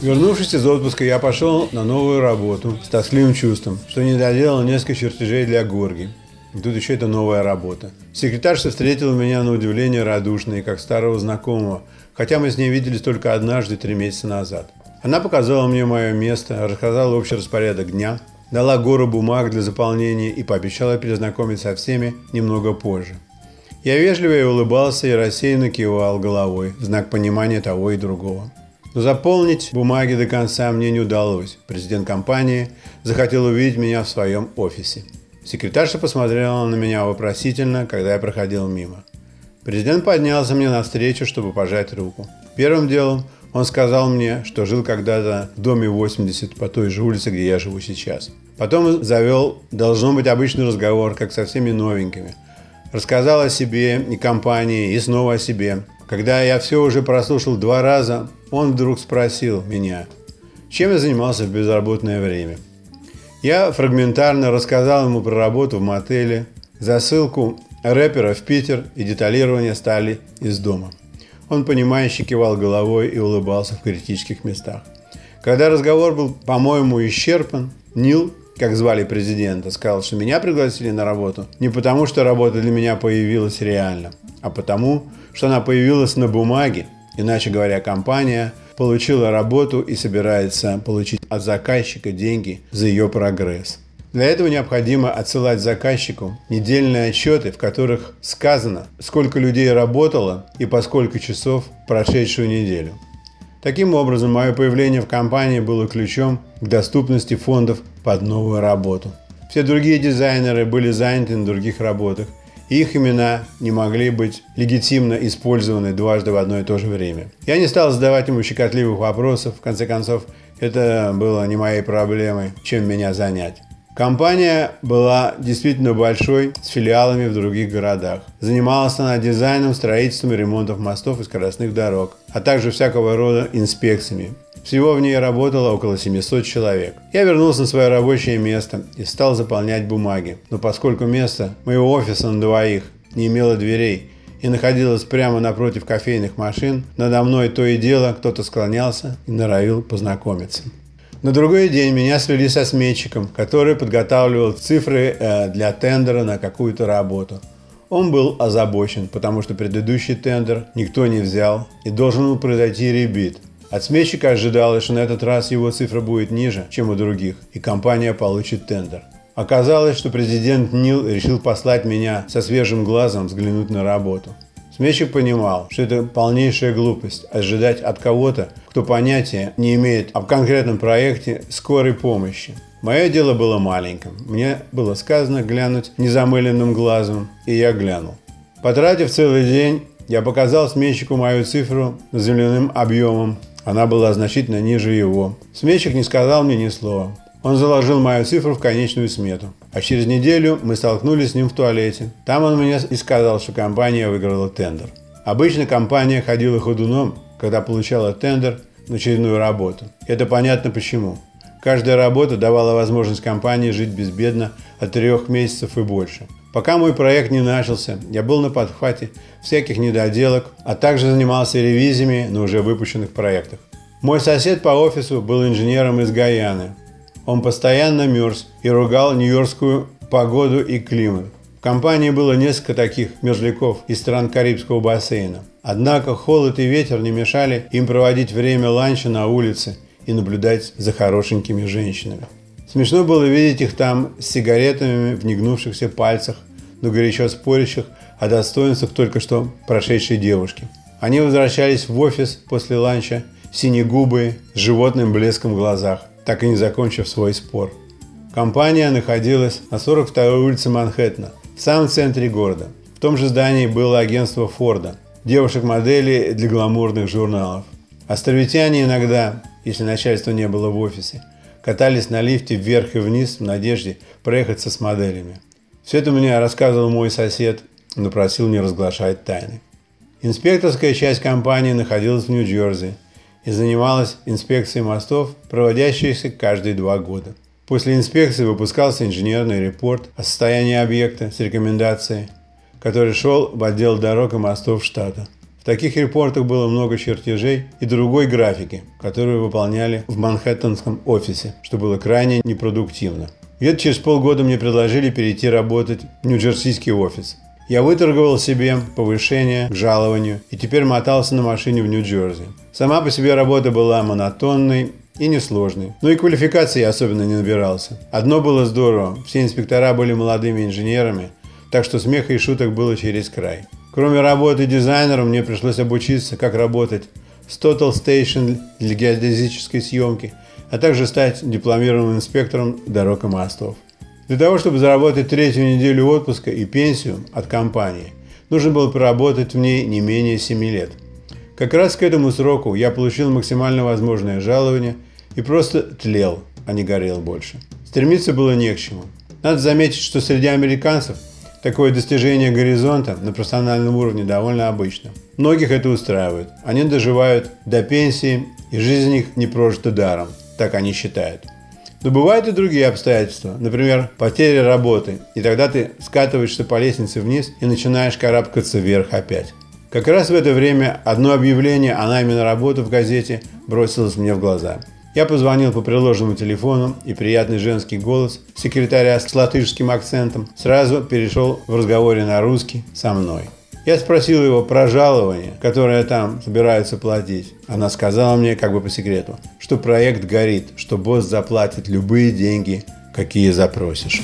Вернувшись из отпуска, я пошел на новую работу с тоскливым чувством, что не доделал несколько чертежей для Горги. И тут еще это новая работа. Секретарша встретила меня на удивление радушно и как старого знакомого, хотя мы с ней виделись только однажды три месяца назад. Она показала мне мое место, рассказала общий распорядок дня, дала гору бумаг для заполнения и пообещала перезнакомиться со всеми немного позже. Я вежливо и улыбался и рассеянно кивал головой в знак понимания того и другого. Но заполнить бумаги до конца мне не удалось. Президент компании захотел увидеть меня в своем офисе. Секретарша посмотрела на меня вопросительно, когда я проходил мимо. Президент поднялся мне навстречу, чтобы пожать руку. Первым делом он сказал мне, что жил когда-то в доме 80 по той же улице, где я живу сейчас. Потом завел, должно быть, обычный разговор, как со всеми новенькими. Рассказал о себе и компании, и снова о себе. Когда я все уже прослушал два раза, он вдруг спросил меня, чем я занимался в безработное время. Я фрагментарно рассказал ему про работу в мотеле, засылку рэпера в Питер и деталирование стали из дома. Он, понимающе кивал головой и улыбался в критических местах. Когда разговор был, по-моему, исчерпан, Нил, как звали президента, сказал, что меня пригласили на работу не потому, что работа для меня появилась реально, а потому, что она появилась на бумаге, иначе говоря, компания получила работу и собирается получить от заказчика деньги за ее прогресс. Для этого необходимо отсылать заказчику недельные отчеты, в которых сказано, сколько людей работало и по сколько часов прошедшую неделю. Таким образом, мое появление в компании было ключом к доступности фондов под новую работу. Все другие дизайнеры были заняты на других работах, их имена не могли быть легитимно использованы дважды в одно и то же время. Я не стал задавать ему щекотливых вопросов, в конце концов, это было не моей проблемой, чем меня занять. Компания была действительно большой, с филиалами в других городах. Занималась она дизайном, строительством и ремонтом мостов и скоростных дорог, а также всякого рода инспекциями. Всего в ней работало около 700 человек. Я вернулся на свое рабочее место и стал заполнять бумаги. Но поскольку место моего офиса на двоих не имело дверей и находилось прямо напротив кофейных машин, надо мной то и дело кто-то склонялся и норовил познакомиться. На другой день меня свели со сметчиком, который подготавливал цифры э, для тендера на какую-то работу. Он был озабочен, потому что предыдущий тендер никто не взял и должен был произойти ребит – от сметчика ожидалось, что на этот раз его цифра будет ниже, чем у других, и компания получит тендер. Оказалось, что президент Нил решил послать меня со свежим глазом взглянуть на работу. Сметчик понимал, что это полнейшая глупость ожидать от кого-то, кто понятия не имеет об конкретном проекте скорой помощи. Мое дело было маленьким. Мне было сказано глянуть незамыленным глазом, и я глянул. Потратив целый день, я показал сметчику мою цифру с земляным объемом она была значительно ниже его. Сметчик не сказал мне ни слова. Он заложил мою цифру в конечную смету. А через неделю мы столкнулись с ним в туалете. Там он мне и сказал, что компания выиграла тендер. Обычно компания ходила ходуном, когда получала тендер на очередную работу. Это понятно почему. Каждая работа давала возможность компании жить безбедно от трех месяцев и больше. Пока мой проект не начался, я был на подхвате всяких недоделок, а также занимался ревизиями на уже выпущенных проектах. Мой сосед по офису был инженером из Гаяны. Он постоянно мерз и ругал нью-йоркскую погоду и климат. В компании было несколько таких мерзляков из стран Карибского бассейна. Однако холод и ветер не мешали им проводить время ланча на улице и наблюдать за хорошенькими женщинами. Смешно было видеть их там с сигаретами в негнувшихся пальцах, но горячо спорящих о достоинствах только что прошедшей девушки. Они возвращались в офис после ланча, синегубые, с животным блеском в глазах, так и не закончив свой спор. Компания находилась на 42-й улице Манхэттена, в самом центре города. В том же здании было агентство Форда, девушек-моделей для гламурных журналов. Островитяне иногда, если начальства не было в офисе, катались на лифте вверх и вниз в надежде проехаться с моделями. Все это мне рассказывал мой сосед, но просил не разглашать тайны. Инспекторская часть компании находилась в Нью-Джерси и занималась инспекцией мостов, проводящихся каждые два года. После инспекции выпускался инженерный репорт о состоянии объекта с рекомендацией, который шел в отдел дорог и мостов штата. В таких репортах было много чертежей и другой графики, которую выполняли в Манхэттенском офисе, что было крайне непродуктивно. Где-то через полгода мне предложили перейти работать в Нью-Джерсийский офис. Я выторговал себе повышение к жалованию и теперь мотался на машине в Нью-Джерси. Сама по себе работа была монотонной и несложной. Но и квалификации я особенно не набирался. Одно было здорово. Все инспектора были молодыми инженерами, так что смеха и шуток было через край. Кроме работы дизайнером, мне пришлось обучиться, как работать с Total Station для геодезической съемки, а также стать дипломированным инспектором дорог и мостов. Для того, чтобы заработать третью неделю отпуска и пенсию от компании, нужно было проработать в ней не менее 7 лет. Как раз к этому сроку я получил максимально возможное жалование и просто тлел, а не горел больше. Стремиться было не к чему. Надо заметить, что среди американцев – Такое достижение горизонта на профессиональном уровне довольно обычно. Многих это устраивает. Они доживают до пенсии, и жизнь их не прожита даром, так они считают. Но бывают и другие обстоятельства, например, потеря работы, и тогда ты скатываешься по лестнице вниз и начинаешь карабкаться вверх опять. Как раз в это время одно объявление о найме на работу в газете бросилось мне в глаза – я позвонил по приложенному телефону, и приятный женский голос секретаря с латышским акцентом сразу перешел в разговоре на русский со мной. Я спросил его про жалование, которое там собираются платить. Она сказала мне, как бы по секрету, что проект горит, что босс заплатит любые деньги, какие запросишь.